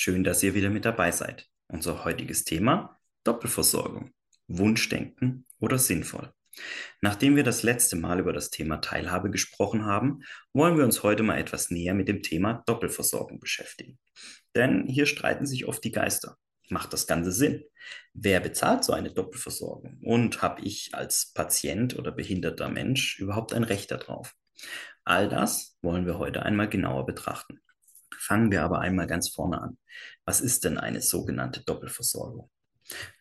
schön, dass ihr wieder mit dabei seid. Unser heutiges Thema Doppelversorgung. Wunschdenken oder sinnvoll. Nachdem wir das letzte Mal über das Thema Teilhabe gesprochen haben, wollen wir uns heute mal etwas näher mit dem Thema Doppelversorgung beschäftigen. Denn hier streiten sich oft die Geister. Macht das Ganze Sinn? Wer bezahlt so eine Doppelversorgung? Und habe ich als Patient oder behinderter Mensch überhaupt ein Recht darauf? All das wollen wir heute einmal genauer betrachten. Fangen wir aber einmal ganz vorne an. Was ist denn eine sogenannte Doppelversorgung?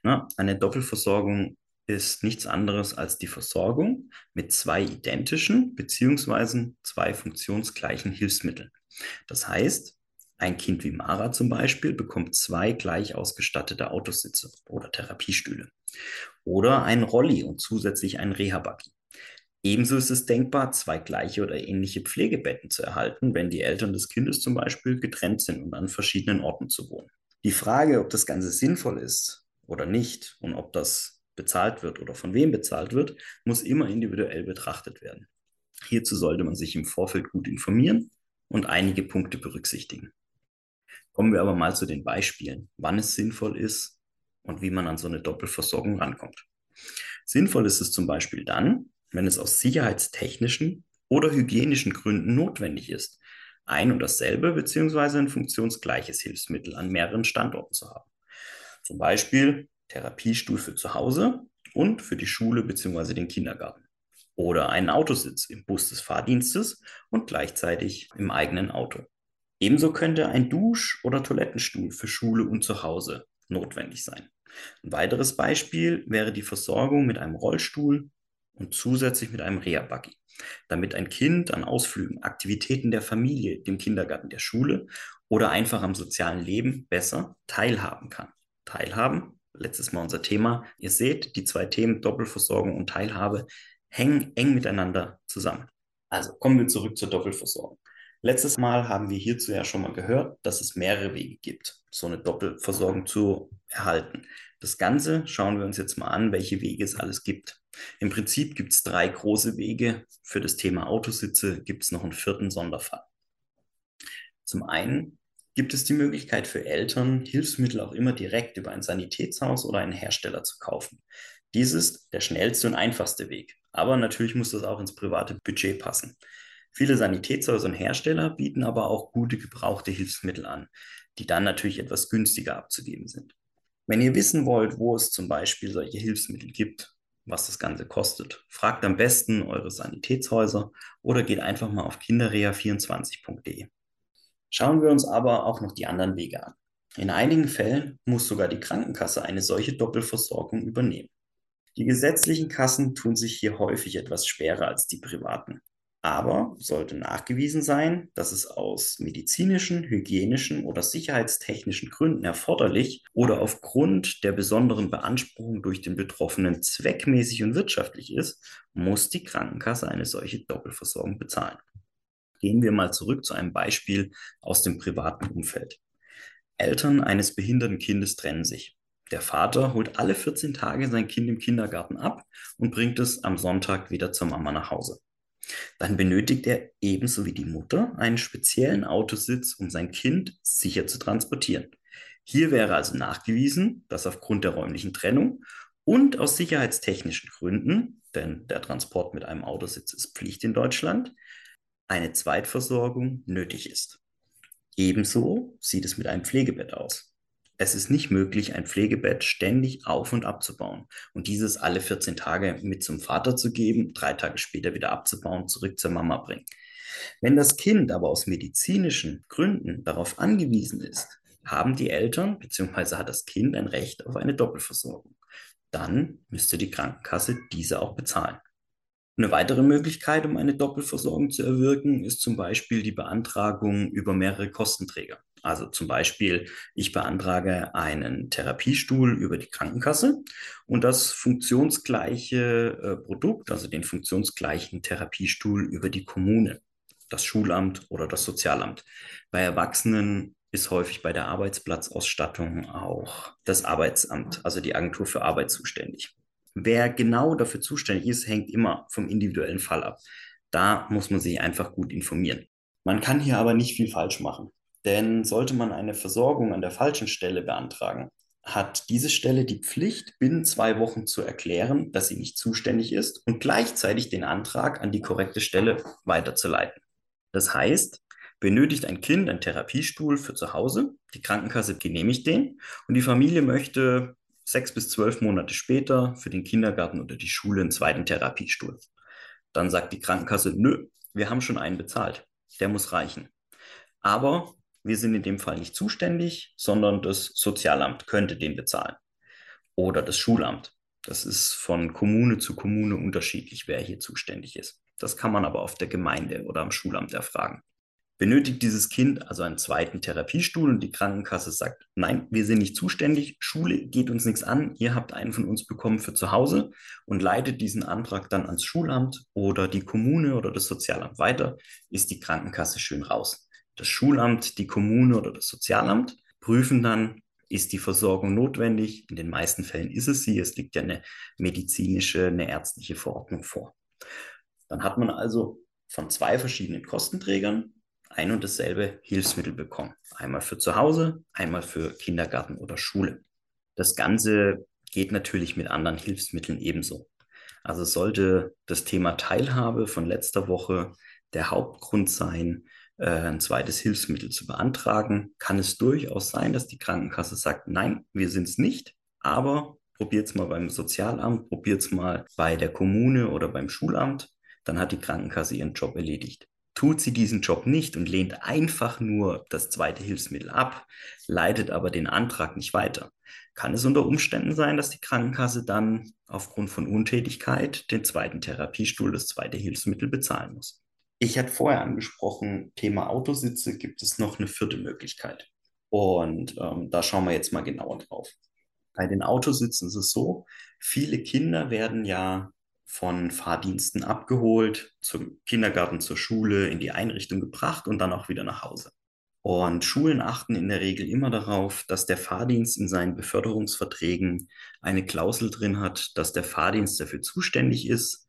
Na, eine Doppelversorgung ist nichts anderes als die Versorgung mit zwei identischen bzw. zwei funktionsgleichen Hilfsmitteln. Das heißt, ein Kind wie Mara zum Beispiel bekommt zwei gleich ausgestattete Autositze oder Therapiestühle oder ein Rolli und zusätzlich ein Reha-Buggy. Ebenso ist es denkbar, zwei gleiche oder ähnliche Pflegebetten zu erhalten, wenn die Eltern des Kindes zum Beispiel getrennt sind und an verschiedenen Orten zu wohnen. Die Frage, ob das Ganze sinnvoll ist oder nicht und ob das bezahlt wird oder von wem bezahlt wird, muss immer individuell betrachtet werden. Hierzu sollte man sich im Vorfeld gut informieren und einige Punkte berücksichtigen. Kommen wir aber mal zu den Beispielen, wann es sinnvoll ist und wie man an so eine Doppelversorgung rankommt. Sinnvoll ist es zum Beispiel dann, wenn es aus sicherheitstechnischen oder hygienischen Gründen notwendig ist, ein und dasselbe bzw. ein funktionsgleiches Hilfsmittel an mehreren Standorten zu haben. Zum Beispiel Therapiestuhl für zu Hause und für die Schule bzw. den Kindergarten. Oder einen Autositz im Bus des Fahrdienstes und gleichzeitig im eigenen Auto. Ebenso könnte ein Dusch- oder Toilettenstuhl für Schule und zu Hause notwendig sein. Ein weiteres Beispiel wäre die Versorgung mit einem Rollstuhl und zusätzlich mit einem Reha-Buggy, damit ein Kind an Ausflügen, Aktivitäten der Familie, dem Kindergarten, der Schule oder einfach am sozialen Leben besser teilhaben kann. Teilhaben, letztes Mal unser Thema. Ihr seht, die zwei Themen Doppelversorgung und Teilhabe hängen eng miteinander zusammen. Also kommen wir zurück zur Doppelversorgung. Letztes Mal haben wir hierzu ja schon mal gehört, dass es mehrere Wege gibt, so eine Doppelversorgung zu erhalten. Das Ganze schauen wir uns jetzt mal an, welche Wege es alles gibt. Im Prinzip gibt es drei große Wege. Für das Thema Autositze gibt es noch einen vierten Sonderfall. Zum einen gibt es die Möglichkeit für Eltern, Hilfsmittel auch immer direkt über ein Sanitätshaus oder einen Hersteller zu kaufen. Dies ist der schnellste und einfachste Weg. Aber natürlich muss das auch ins private Budget passen. Viele Sanitätshäuser und Hersteller bieten aber auch gute gebrauchte Hilfsmittel an, die dann natürlich etwas günstiger abzugeben sind. Wenn ihr wissen wollt, wo es zum Beispiel solche Hilfsmittel gibt, was das Ganze kostet, fragt am besten eure Sanitätshäuser oder geht einfach mal auf kinderrea24.de. Schauen wir uns aber auch noch die anderen Wege an. In einigen Fällen muss sogar die Krankenkasse eine solche Doppelversorgung übernehmen. Die gesetzlichen Kassen tun sich hier häufig etwas schwerer als die privaten. Aber sollte nachgewiesen sein, dass es aus medizinischen, hygienischen oder sicherheitstechnischen Gründen erforderlich oder aufgrund der besonderen Beanspruchung durch den Betroffenen zweckmäßig und wirtschaftlich ist, muss die Krankenkasse eine solche Doppelversorgung bezahlen. Gehen wir mal zurück zu einem Beispiel aus dem privaten Umfeld. Eltern eines behinderten Kindes trennen sich. Der Vater holt alle 14 Tage sein Kind im Kindergarten ab und bringt es am Sonntag wieder zur Mama nach Hause. Dann benötigt er ebenso wie die Mutter einen speziellen Autositz, um sein Kind sicher zu transportieren. Hier wäre also nachgewiesen, dass aufgrund der räumlichen Trennung und aus sicherheitstechnischen Gründen, denn der Transport mit einem Autositz ist Pflicht in Deutschland, eine Zweitversorgung nötig ist. Ebenso sieht es mit einem Pflegebett aus. Es ist nicht möglich, ein Pflegebett ständig auf und abzubauen und dieses alle 14 Tage mit zum Vater zu geben, drei Tage später wieder abzubauen, zurück zur Mama bringen. Wenn das Kind aber aus medizinischen Gründen darauf angewiesen ist, haben die Eltern bzw. hat das Kind ein Recht auf eine Doppelversorgung. Dann müsste die Krankenkasse diese auch bezahlen. Eine weitere Möglichkeit, um eine Doppelversorgung zu erwirken, ist zum Beispiel die Beantragung über mehrere Kostenträger. Also zum Beispiel, ich beantrage einen Therapiestuhl über die Krankenkasse und das funktionsgleiche äh, Produkt, also den funktionsgleichen Therapiestuhl über die Kommune, das Schulamt oder das Sozialamt. Bei Erwachsenen ist häufig bei der Arbeitsplatzausstattung auch das Arbeitsamt, also die Agentur für Arbeit zuständig. Wer genau dafür zuständig ist, hängt immer vom individuellen Fall ab. Da muss man sich einfach gut informieren. Man kann hier aber nicht viel falsch machen. Denn sollte man eine Versorgung an der falschen Stelle beantragen, hat diese Stelle die Pflicht, binnen zwei Wochen zu erklären, dass sie nicht zuständig ist und gleichzeitig den Antrag an die korrekte Stelle weiterzuleiten. Das heißt, benötigt ein Kind einen Therapiestuhl für zu Hause, die Krankenkasse genehmigt den und die Familie möchte sechs bis zwölf Monate später für den Kindergarten oder die Schule einen zweiten Therapiestuhl. Dann sagt die Krankenkasse, nö, wir haben schon einen bezahlt, der muss reichen. Aber wir sind in dem Fall nicht zuständig, sondern das Sozialamt könnte den bezahlen. Oder das Schulamt. Das ist von Kommune zu Kommune unterschiedlich, wer hier zuständig ist. Das kann man aber auf der Gemeinde oder am Schulamt erfragen. Benötigt dieses Kind also einen zweiten Therapiestuhl und die Krankenkasse sagt, nein, wir sind nicht zuständig, Schule geht uns nichts an, ihr habt einen von uns bekommen für zu Hause und leitet diesen Antrag dann ans Schulamt oder die Kommune oder das Sozialamt weiter, ist die Krankenkasse schön raus. Das Schulamt, die Kommune oder das Sozialamt prüfen dann, ist die Versorgung notwendig? In den meisten Fällen ist es sie. Es liegt ja eine medizinische, eine ärztliche Verordnung vor. Dann hat man also von zwei verschiedenen Kostenträgern ein und dasselbe Hilfsmittel bekommen. Einmal für zu Hause, einmal für Kindergarten oder Schule. Das Ganze geht natürlich mit anderen Hilfsmitteln ebenso. Also sollte das Thema Teilhabe von letzter Woche der Hauptgrund sein, ein zweites Hilfsmittel zu beantragen, kann es durchaus sein, dass die Krankenkasse sagt, nein, wir sind es nicht, aber probiert es mal beim Sozialamt, probiert es mal bei der Kommune oder beim Schulamt, dann hat die Krankenkasse ihren Job erledigt. Tut sie diesen Job nicht und lehnt einfach nur das zweite Hilfsmittel ab, leitet aber den Antrag nicht weiter, kann es unter Umständen sein, dass die Krankenkasse dann aufgrund von Untätigkeit den zweiten Therapiestuhl, das zweite Hilfsmittel bezahlen muss. Ich hatte vorher angesprochen, Thema Autositze, gibt es noch eine vierte Möglichkeit. Und ähm, da schauen wir jetzt mal genauer drauf. Bei den Autositzen ist es so, viele Kinder werden ja von Fahrdiensten abgeholt, zum Kindergarten, zur Schule, in die Einrichtung gebracht und dann auch wieder nach Hause. Und Schulen achten in der Regel immer darauf, dass der Fahrdienst in seinen Beförderungsverträgen eine Klausel drin hat, dass der Fahrdienst dafür zuständig ist,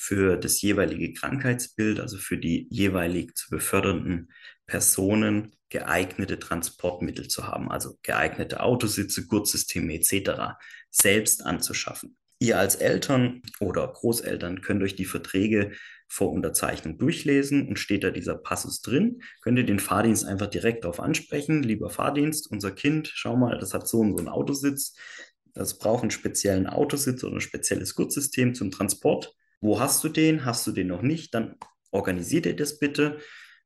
für das jeweilige Krankheitsbild, also für die jeweilig zu befördernden Personen geeignete Transportmittel zu haben, also geeignete Autositze, Gurtsysteme etc. selbst anzuschaffen. Ihr als Eltern oder Großeltern könnt euch die Verträge vor Unterzeichnung durchlesen und steht da dieser Passus drin, könnt ihr den Fahrdienst einfach direkt darauf ansprechen. Lieber Fahrdienst, unser Kind, schau mal, das hat so und so einen Autositz. Das braucht einen speziellen Autositz oder ein spezielles Gurtsystem zum Transport. Wo hast du den? Hast du den noch nicht? Dann organisiert ihr das bitte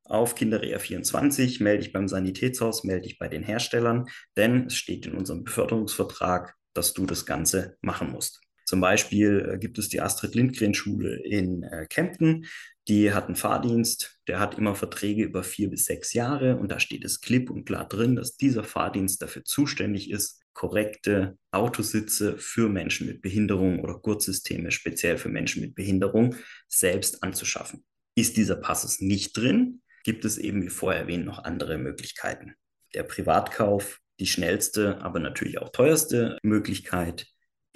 auf Kinderreha 24, melde dich beim Sanitätshaus, melde dich bei den Herstellern, denn es steht in unserem Beförderungsvertrag, dass du das Ganze machen musst. Zum Beispiel äh, gibt es die Astrid Lindgren Schule in äh, Kempten. Die hat einen Fahrdienst, der hat immer Verträge über vier bis sechs Jahre und da steht es klipp und klar drin, dass dieser Fahrdienst dafür zuständig ist, korrekte Autositze für Menschen mit Behinderung oder Gurtsysteme speziell für Menschen mit Behinderung selbst anzuschaffen. Ist dieser Passus nicht drin, gibt es eben wie vorher erwähnt noch andere Möglichkeiten. Der Privatkauf, die schnellste, aber natürlich auch teuerste Möglichkeit,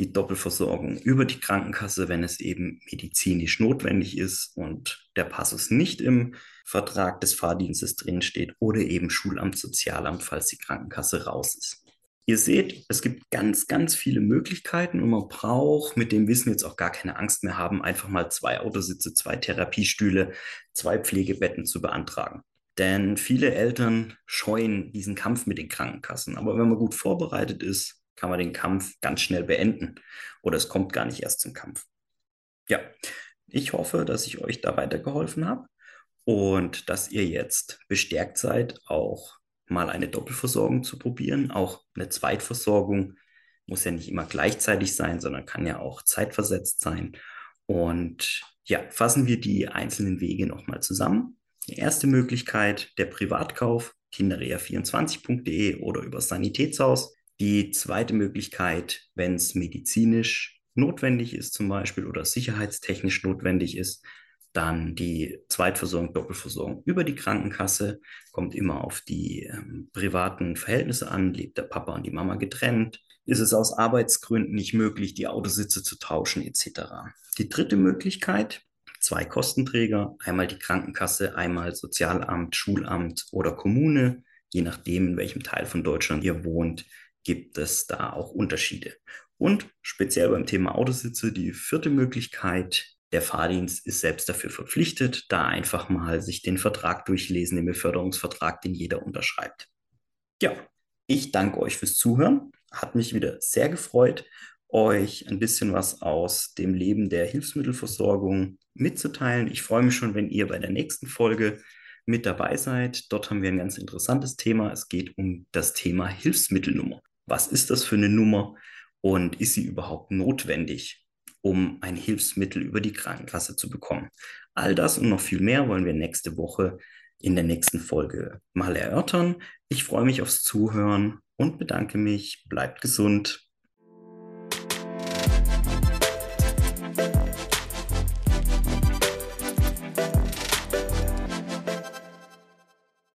die Doppelversorgung über die Krankenkasse, wenn es eben medizinisch notwendig ist und der Passus nicht im Vertrag des Fahrdienstes drinsteht oder eben Schulamt, Sozialamt, falls die Krankenkasse raus ist. Ihr seht, es gibt ganz, ganz viele Möglichkeiten und man braucht mit dem Wissen jetzt auch gar keine Angst mehr haben, einfach mal zwei Autositze, zwei Therapiestühle, zwei Pflegebetten zu beantragen. Denn viele Eltern scheuen diesen Kampf mit den Krankenkassen. Aber wenn man gut vorbereitet ist, kann man den Kampf ganz schnell beenden. Oder es kommt gar nicht erst zum Kampf. Ja, ich hoffe, dass ich euch da weitergeholfen habe und dass ihr jetzt bestärkt seid, auch mal eine Doppelversorgung zu probieren. Auch eine Zweitversorgung muss ja nicht immer gleichzeitig sein, sondern kann ja auch zeitversetzt sein. Und ja, fassen wir die einzelnen Wege nochmal zusammen. Die erste Möglichkeit, der Privatkauf, kinderrea24.de oder über Sanitätshaus. Die zweite Möglichkeit, wenn es medizinisch notwendig ist zum Beispiel oder sicherheitstechnisch notwendig ist, dann die Zweitversorgung, Doppelversorgung über die Krankenkasse, kommt immer auf die ähm, privaten Verhältnisse an, lebt der Papa und die Mama getrennt, ist es aus Arbeitsgründen nicht möglich, die Autositze zu tauschen etc. Die dritte Möglichkeit, zwei Kostenträger, einmal die Krankenkasse, einmal Sozialamt, Schulamt oder Kommune, Je nachdem, in welchem Teil von Deutschland ihr wohnt, gibt es da auch Unterschiede. Und speziell beim Thema Autositze die vierte Möglichkeit, der Fahrdienst ist selbst dafür verpflichtet, da einfach mal sich den Vertrag durchlesen, den Beförderungsvertrag, den jeder unterschreibt. Ja, ich danke euch fürs Zuhören. Hat mich wieder sehr gefreut, euch ein bisschen was aus dem Leben der Hilfsmittelversorgung mitzuteilen. Ich freue mich schon, wenn ihr bei der nächsten Folge mit dabei seid. Dort haben wir ein ganz interessantes Thema. Es geht um das Thema Hilfsmittelnummer. Was ist das für eine Nummer und ist sie überhaupt notwendig, um ein Hilfsmittel über die Krankenkasse zu bekommen? All das und noch viel mehr wollen wir nächste Woche in der nächsten Folge mal erörtern. Ich freue mich aufs Zuhören und bedanke mich. Bleibt gesund.